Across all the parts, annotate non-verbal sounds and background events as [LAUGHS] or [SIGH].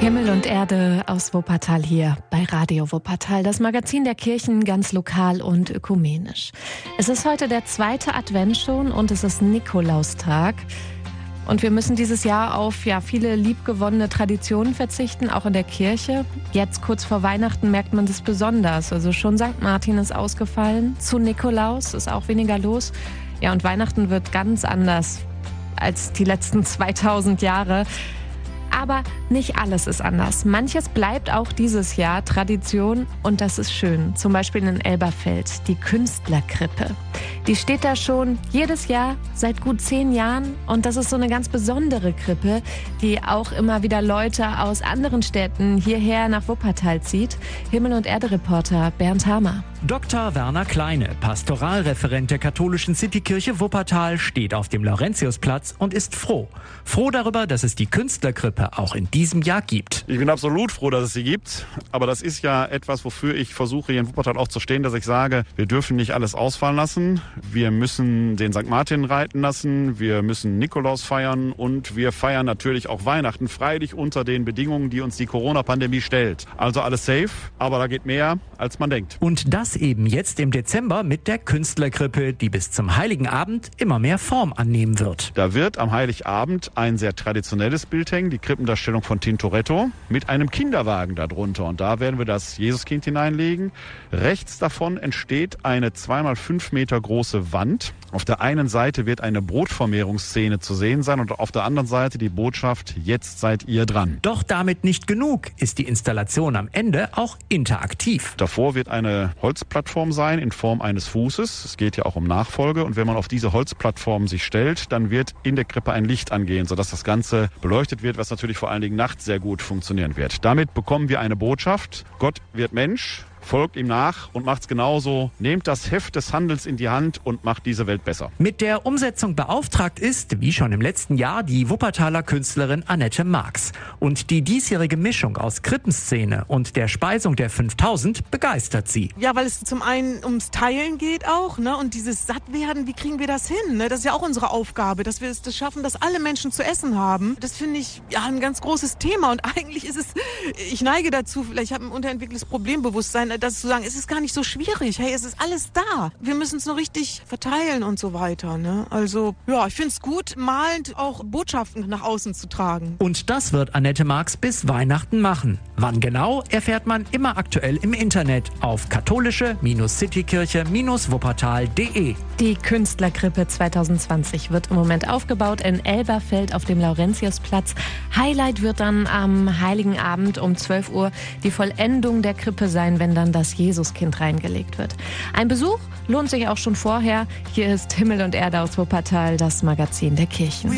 Himmel und Erde aus Wuppertal hier bei Radio Wuppertal, das Magazin der Kirchen ganz lokal und ökumenisch. Es ist heute der zweite Advent schon und es ist Nikolaustag. Und wir müssen dieses Jahr auf ja, viele liebgewonnene Traditionen verzichten, auch in der Kirche. Jetzt kurz vor Weihnachten merkt man das besonders. Also schon St. Martin ist ausgefallen, zu Nikolaus ist auch weniger los. Ja, und Weihnachten wird ganz anders als die letzten [LAUGHS] 2000 Jahre. Aber nicht alles ist anders. Manches bleibt auch dieses Jahr Tradition und das ist schön. Zum Beispiel in Elberfeld, die Künstlerkrippe. Die steht da schon jedes Jahr seit gut zehn Jahren und das ist so eine ganz besondere Krippe, die auch immer wieder Leute aus anderen Städten hierher nach Wuppertal zieht. Himmel- und Erde-Reporter Bernd Hamer. Dr. Werner Kleine, Pastoralreferent der katholischen Citykirche Wuppertal, steht auf dem Laurentiusplatz und ist froh. Froh darüber, dass es die Künstlerkrippe auch in diesem Jahr gibt. Ich bin absolut froh, dass es sie gibt. Aber das ist ja etwas, wofür ich versuche, hier in Wuppertal auch zu stehen, dass ich sage, wir dürfen nicht alles ausfallen lassen. Wir müssen den St. Martin reiten lassen. Wir müssen Nikolaus feiern. Und wir feiern natürlich auch Weihnachten, freilich unter den Bedingungen, die uns die Corona-Pandemie stellt. Also alles safe. Aber da geht mehr, als man denkt. Und das eben jetzt im Dezember mit der Künstlerkrippe, die bis zum Heiligen Abend immer mehr Form annehmen wird. Da wird am Heiligabend ein sehr traditionelles Bild hängen, die Krippendarstellung von Tintoretto, mit einem Kinderwagen darunter. Und da werden wir das Jesuskind hineinlegen. Rechts davon entsteht eine zweimal fünf Meter große Wand. Auf der einen Seite wird eine Brotvermehrungsszene zu sehen sein und auf der anderen Seite die Botschaft, jetzt seid ihr dran. Doch damit nicht genug ist die Installation am Ende auch interaktiv. Davor wird eine Holzplattform sein in Form eines Fußes. Es geht ja auch um Nachfolge. Und wenn man auf diese Holzplattform sich stellt, dann wird in der Krippe ein Licht angehen, sodass das Ganze beleuchtet wird, was natürlich vor allen Dingen nachts sehr gut funktionieren wird. Damit bekommen wir eine Botschaft. Gott wird Mensch folgt ihm nach und macht's genauso. Nehmt das Heft des Handels in die Hand und macht diese Welt besser. Mit der Umsetzung beauftragt ist, wie schon im letzten Jahr, die Wuppertaler Künstlerin Annette Marx. Und die diesjährige Mischung aus Krippenszene und der Speisung der 5000 begeistert sie. Ja, weil es zum einen ums Teilen geht auch, ne? Und dieses Sattwerden, wie kriegen wir das hin? Ne? Das ist ja auch unsere Aufgabe, dass wir es das schaffen, dass alle Menschen zu essen haben. Das finde ich ja ein ganz großes Thema. Und eigentlich ist es, ich neige dazu, vielleicht habe ein unterentwickeltes Problembewusstsein, das zu sagen, es ist gar nicht so schwierig. Hey, es ist alles da. Wir müssen es nur richtig verteilen und so weiter. Ne? Also ja, ich finde es gut, malend auch Botschaften nach außen zu tragen. Und das wird Annette Marx bis Weihnachten machen. Wann genau, erfährt man immer aktuell im Internet auf katholische-citykirche-wuppertal.de. Die Künstlerkrippe 2020 wird im Moment aufgebaut in Elberfeld auf dem Laurentiusplatz. Highlight wird dann am Heiligen Abend um 12 Uhr die Vollendung der Krippe sein, wenn dann das Jesuskind reingelegt wird. Ein Besuch lohnt sich auch schon vorher. Hier ist Himmel und Erde aus Wuppertal, das Magazin der Kirchen.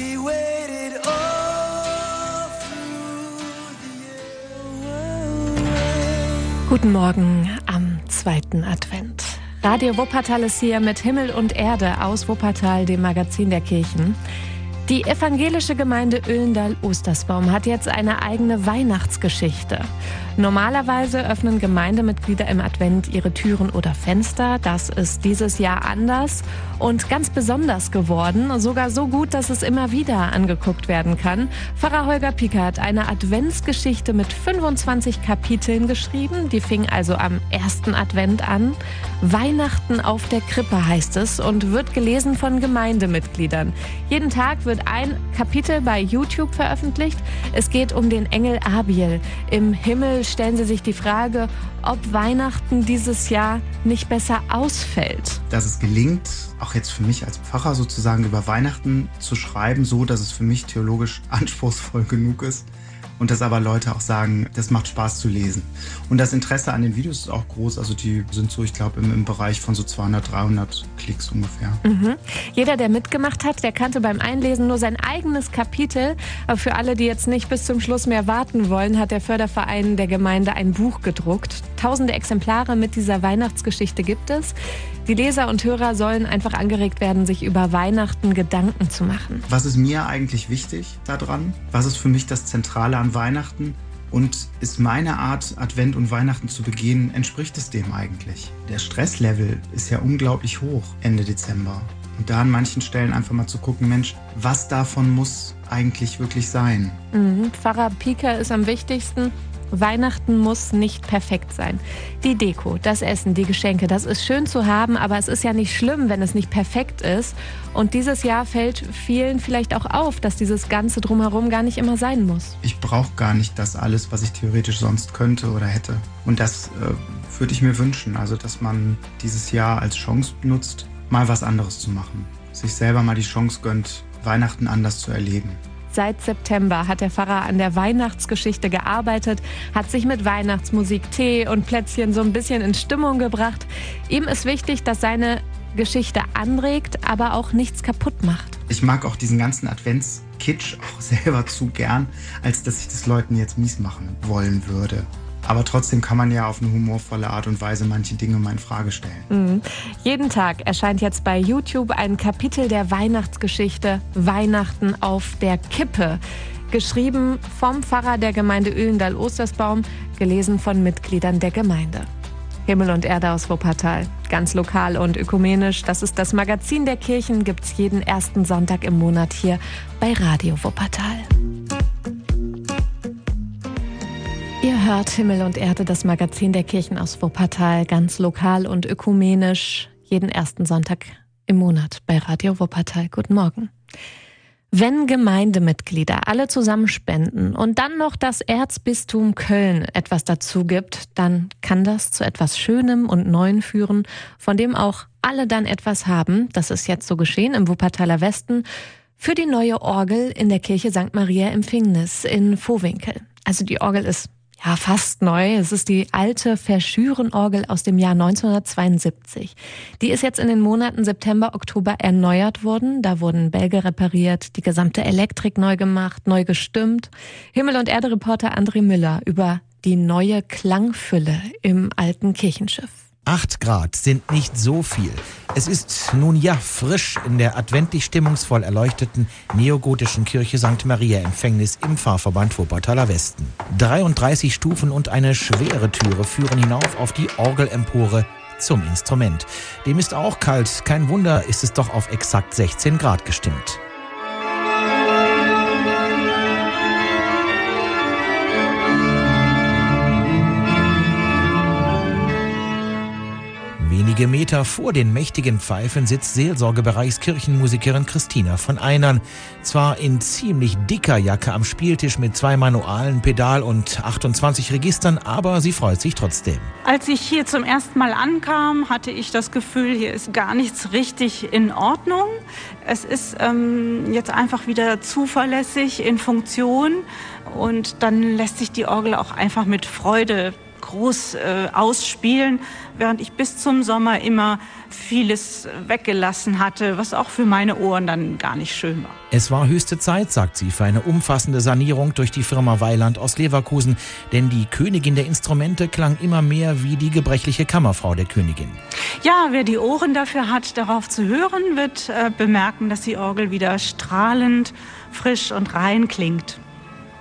Guten Morgen am zweiten Advent. Radio Wuppertal ist hier mit Himmel und Erde aus Wuppertal, dem Magazin der Kirchen. Die evangelische Gemeinde Öhlendal-Ostersbaum hat jetzt eine eigene Weihnachtsgeschichte. Normalerweise öffnen Gemeindemitglieder im Advent ihre Türen oder Fenster. Das ist dieses Jahr anders und ganz besonders geworden. Sogar so gut, dass es immer wieder angeguckt werden kann. Pfarrer Holger Pieker hat eine Adventsgeschichte mit 25 Kapiteln geschrieben. Die fing also am ersten Advent an. Weihnachten auf der Krippe heißt es und wird gelesen von Gemeindemitgliedern. Jeden Tag wird ein Kapitel bei YouTube veröffentlicht. Es geht um den Engel Abiel. Im Himmel stellen Sie sich die Frage, ob Weihnachten dieses Jahr nicht besser ausfällt. Dass es gelingt, auch jetzt für mich als Pfarrer sozusagen über Weihnachten zu schreiben, so dass es für mich theologisch [LAUGHS] anspruchsvoll genug ist, und dass aber Leute auch sagen, das macht Spaß zu lesen. Und das Interesse an den Videos ist auch groß. Also die sind so, ich glaube, im, im, Bereich von so 200, 300 Klicks ungefähr. Mhm. Jeder, der mitgemacht hat, der kannte beim Einlesen nur sein eigenes Kapitel. Aber für alle, die jetzt nicht bis zum Schluss mehr warten wollen, hat der Förderverein der Gemeinde ein Buch gedruckt. Tausende Exemplare mit dieser Weihnachtsgeschichte gibt es. Die Leser und Hörer sollen einfach angeregt werden, sich über Weihnachten Gedanken zu machen. Was ist mir eigentlich wichtig daran? Was ist für mich das Zentrale an Weihnachten? Und ist meine Art, Advent und Weihnachten zu begehen, entspricht es dem eigentlich? Der Stresslevel ist ja unglaublich hoch Ende Dezember. Und da an manchen Stellen einfach mal zu gucken, Mensch, was davon muss eigentlich wirklich sein? Mhm. Pfarrer Pieker ist am wichtigsten. Weihnachten muss nicht perfekt sein. Die Deko, das Essen, die Geschenke, das ist schön zu haben, aber es ist ja nicht schlimm, wenn es nicht perfekt ist. Und dieses Jahr fällt vielen vielleicht auch auf, dass dieses Ganze drumherum gar nicht immer sein muss. Ich brauche gar nicht das alles, was ich theoretisch sonst könnte oder hätte. Und das äh, würde ich mir wünschen, also dass man dieses Jahr als Chance nutzt, mal was anderes zu machen. Sich selber mal die Chance gönnt, Weihnachten anders zu erleben. Seit September hat der Pfarrer an der Weihnachtsgeschichte gearbeitet, hat sich mit Weihnachtsmusik, Tee und Plätzchen so ein bisschen in Stimmung gebracht. Ihm ist wichtig, dass seine Geschichte anregt, aber auch nichts kaputt macht. Ich mag auch diesen ganzen Adventskitsch auch [LAUGHS] selber zu gern, als dass ich das Leuten jetzt mies machen wollen würde. Aber trotzdem kann man ja auf eine humorvolle Art und Weise manche Dinge mal in Frage stellen. Mhm. Jeden Tag erscheint jetzt bei YouTube ein Kapitel der Weihnachtsgeschichte Weihnachten auf der Kippe. Geschrieben vom Pfarrer der Gemeinde Öhlendal-Ostersbaum, gelesen von Mitgliedern der Gemeinde. Himmel und Erde aus Wuppertal. Ganz lokal und ökumenisch. Das ist das Magazin der Kirchen. Gibt's jeden ersten Sonntag im Monat hier bei Radio Wuppertal. Hört Himmel und Erde, das Magazin der Kirchen aus Wuppertal, ganz lokal und ökumenisch, jeden ersten Sonntag im Monat bei Radio Wuppertal. Guten Morgen. Wenn Gemeindemitglieder alle zusammen spenden und dann noch das Erzbistum Köln etwas dazu gibt, dann kann das zu etwas Schönem und Neuen führen, von dem auch alle dann etwas haben. Das ist jetzt so geschehen im Wuppertaler Westen für die neue Orgel in der Kirche St. Maria Empfängnis in Vohwinkel. Also die Orgel ist ja, fast neu. Es ist die alte Verschürenorgel aus dem Jahr 1972. Die ist jetzt in den Monaten September, Oktober erneuert worden. Da wurden Bälge repariert, die gesamte Elektrik neu gemacht, neu gestimmt. Himmel- und Erde-Reporter André Müller über die neue Klangfülle im alten Kirchenschiff. Acht Grad sind nicht so viel. Es ist nun ja frisch in der adventlich stimmungsvoll erleuchteten neogotischen Kirche St. Maria Empfängnis im Pfarrverband Wuppertaler Westen. 33 Stufen und eine schwere Türe führen hinauf auf die Orgelempore zum Instrument. Dem ist auch kalt. Kein Wunder, ist es doch auf exakt 16 Grad gestimmt. Wenige Meter vor den mächtigen Pfeifen sitzt Seelsorgebereichskirchenmusikerin Christina von Einern. Zwar in ziemlich dicker Jacke am Spieltisch mit zwei Manualen, Pedal und 28 Registern, aber sie freut sich trotzdem. Als ich hier zum ersten Mal ankam, hatte ich das Gefühl, hier ist gar nichts richtig in Ordnung. Es ist ähm, jetzt einfach wieder zuverlässig in Funktion und dann lässt sich die Orgel auch einfach mit Freude groß äh, ausspielen, während ich bis zum Sommer immer vieles weggelassen hatte, was auch für meine Ohren dann gar nicht schön war. Es war höchste Zeit, sagt sie, für eine umfassende Sanierung durch die Firma Weiland aus Leverkusen, denn die Königin der Instrumente klang immer mehr wie die gebrechliche Kammerfrau der Königin. Ja, wer die Ohren dafür hat, darauf zu hören, wird äh, bemerken, dass die Orgel wieder strahlend, frisch und rein klingt.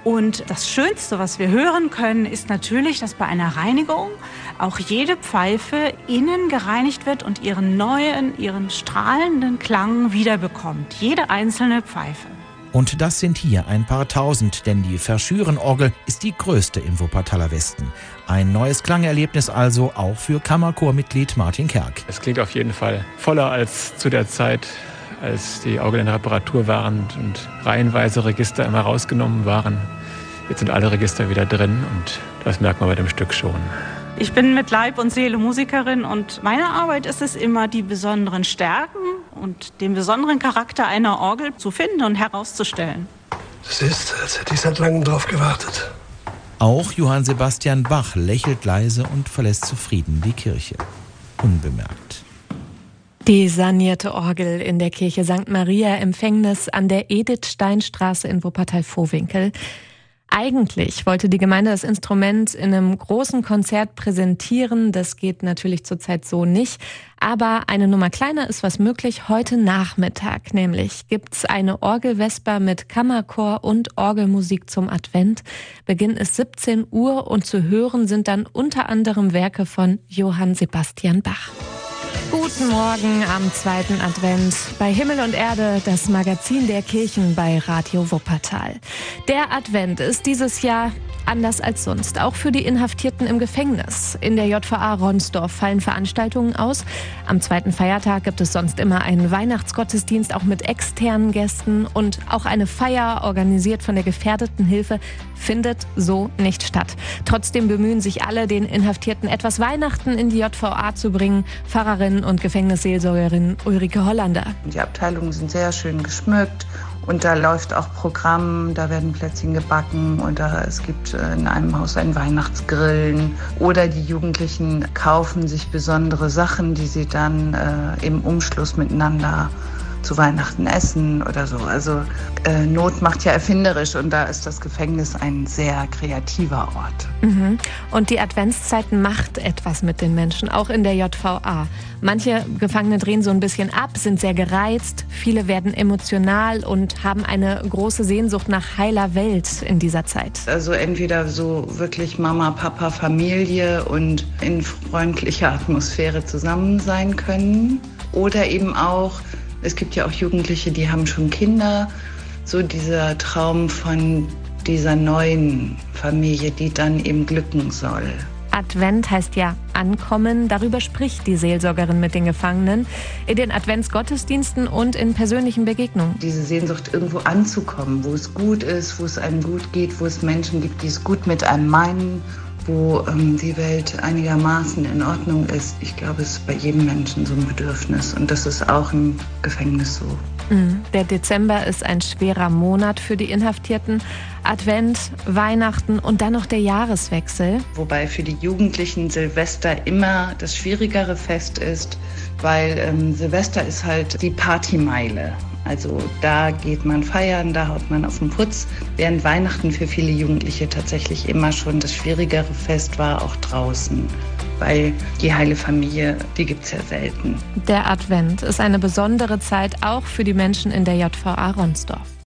Und das Schönste, was wir hören können, ist natürlich, dass bei einer Reinigung auch jede Pfeife innen gereinigt wird und ihren neuen, ihren strahlenden Klang wiederbekommt. Jede einzelne Pfeife. Und das sind hier ein paar tausend, denn die Verschürenorgel ist die größte im Wuppertaler Westen. Ein neues Klangerlebnis also auch für Kammerchormitglied Martin Kerk. Es klingt auf jeden Fall voller als zu der Zeit, als die Orgel in Reparatur waren und reihenweise Register immer rausgenommen waren. Jetzt sind alle Register wieder drin und das merkt man bei dem Stück schon. Ich bin mit Leib und Seele Musikerin und meine Arbeit ist es immer, die besonderen Stärken und den besonderen Charakter einer Orgel zu finden und herauszustellen. Das ist, als hätte ich seit langem drauf gewartet. Auch Johann Sebastian Bach lächelt leise und verlässt zufrieden die Kirche. Unbemerkt. Die sanierte Orgel in der Kirche St. Maria Empfängnis an der Edith-Stein-Straße in Wuppertal-Vohwinkel. Eigentlich wollte die Gemeinde das Instrument in einem großen Konzert präsentieren. Das geht natürlich zurzeit so nicht. Aber eine Nummer kleiner ist was möglich. Heute Nachmittag nämlich gibt's eine Orgelvesper mit Kammerchor und Orgelmusik zum Advent. Beginn ist 17 Uhr und zu hören sind dann unter anderem Werke von Johann Sebastian Bach. Gut Guten Morgen am zweiten Advent bei Himmel und Erde, das Magazin der Kirchen bei Radio Wuppertal. Der Advent ist dieses Jahr anders als sonst, auch für die Inhaftierten im Gefängnis. In der JVA Ronsdorf fallen Veranstaltungen aus. Am zweiten Feiertag gibt es sonst immer einen Weihnachtsgottesdienst, auch mit externen Gästen und auch eine Feier, organisiert von der Gefährdeten Hilfe, findet so nicht statt. Trotzdem bemühen sich alle, den Inhaftierten etwas Weihnachten in die JVA zu bringen. Pfarrerin und Gefängnisseelsorgerin Ulrike Hollander. Die Abteilungen sind sehr schön geschmückt und da läuft auch Programm, da werden Plätzchen gebacken oder es gibt äh, in einem Haus ein Weihnachtsgrillen oder die Jugendlichen kaufen sich besondere Sachen, die sie dann äh, im Umschluss miteinander zu Weihnachten essen oder so. Also äh, Not macht ja erfinderisch und da ist das Gefängnis ein sehr kreativer Ort. Mhm. Und die Adventszeit macht etwas mit den Menschen, auch in der JVA. Manche Gefangene drehen so ein bisschen ab, sind sehr gereizt, viele werden emotional und haben eine große Sehnsucht nach heiler Welt in dieser Zeit. Also entweder so wirklich Mama, Papa, Familie und in freundlicher Atmosphäre zusammen sein können oder eben auch es gibt ja auch Jugendliche, die haben schon Kinder. So dieser Traum von dieser neuen Familie, die dann eben glücken soll. Advent heißt ja ankommen. Darüber spricht die Seelsorgerin mit den Gefangenen in den Adventsgottesdiensten und in persönlichen Begegnungen. Diese Sehnsucht, irgendwo anzukommen, wo es gut ist, wo es einem gut geht, wo es Menschen gibt, die es gut mit einem meinen wo ähm, die Welt einigermaßen in Ordnung ist. Ich glaube, es ist bei jedem Menschen so ein Bedürfnis und das ist auch im Gefängnis so. Mhm. Der Dezember ist ein schwerer Monat für die Inhaftierten. Advent, Weihnachten und dann noch der Jahreswechsel. Wobei für die Jugendlichen Silvester immer das schwierigere Fest ist, weil ähm, Silvester ist halt die Partymeile. Also da geht man feiern, da haut man auf den Putz, während Weihnachten für viele Jugendliche tatsächlich immer schon das schwierigere Fest war, auch draußen. Weil die heile Familie, die gibt es ja selten. Der Advent ist eine besondere Zeit auch für die Menschen in der JVA Ronsdorf.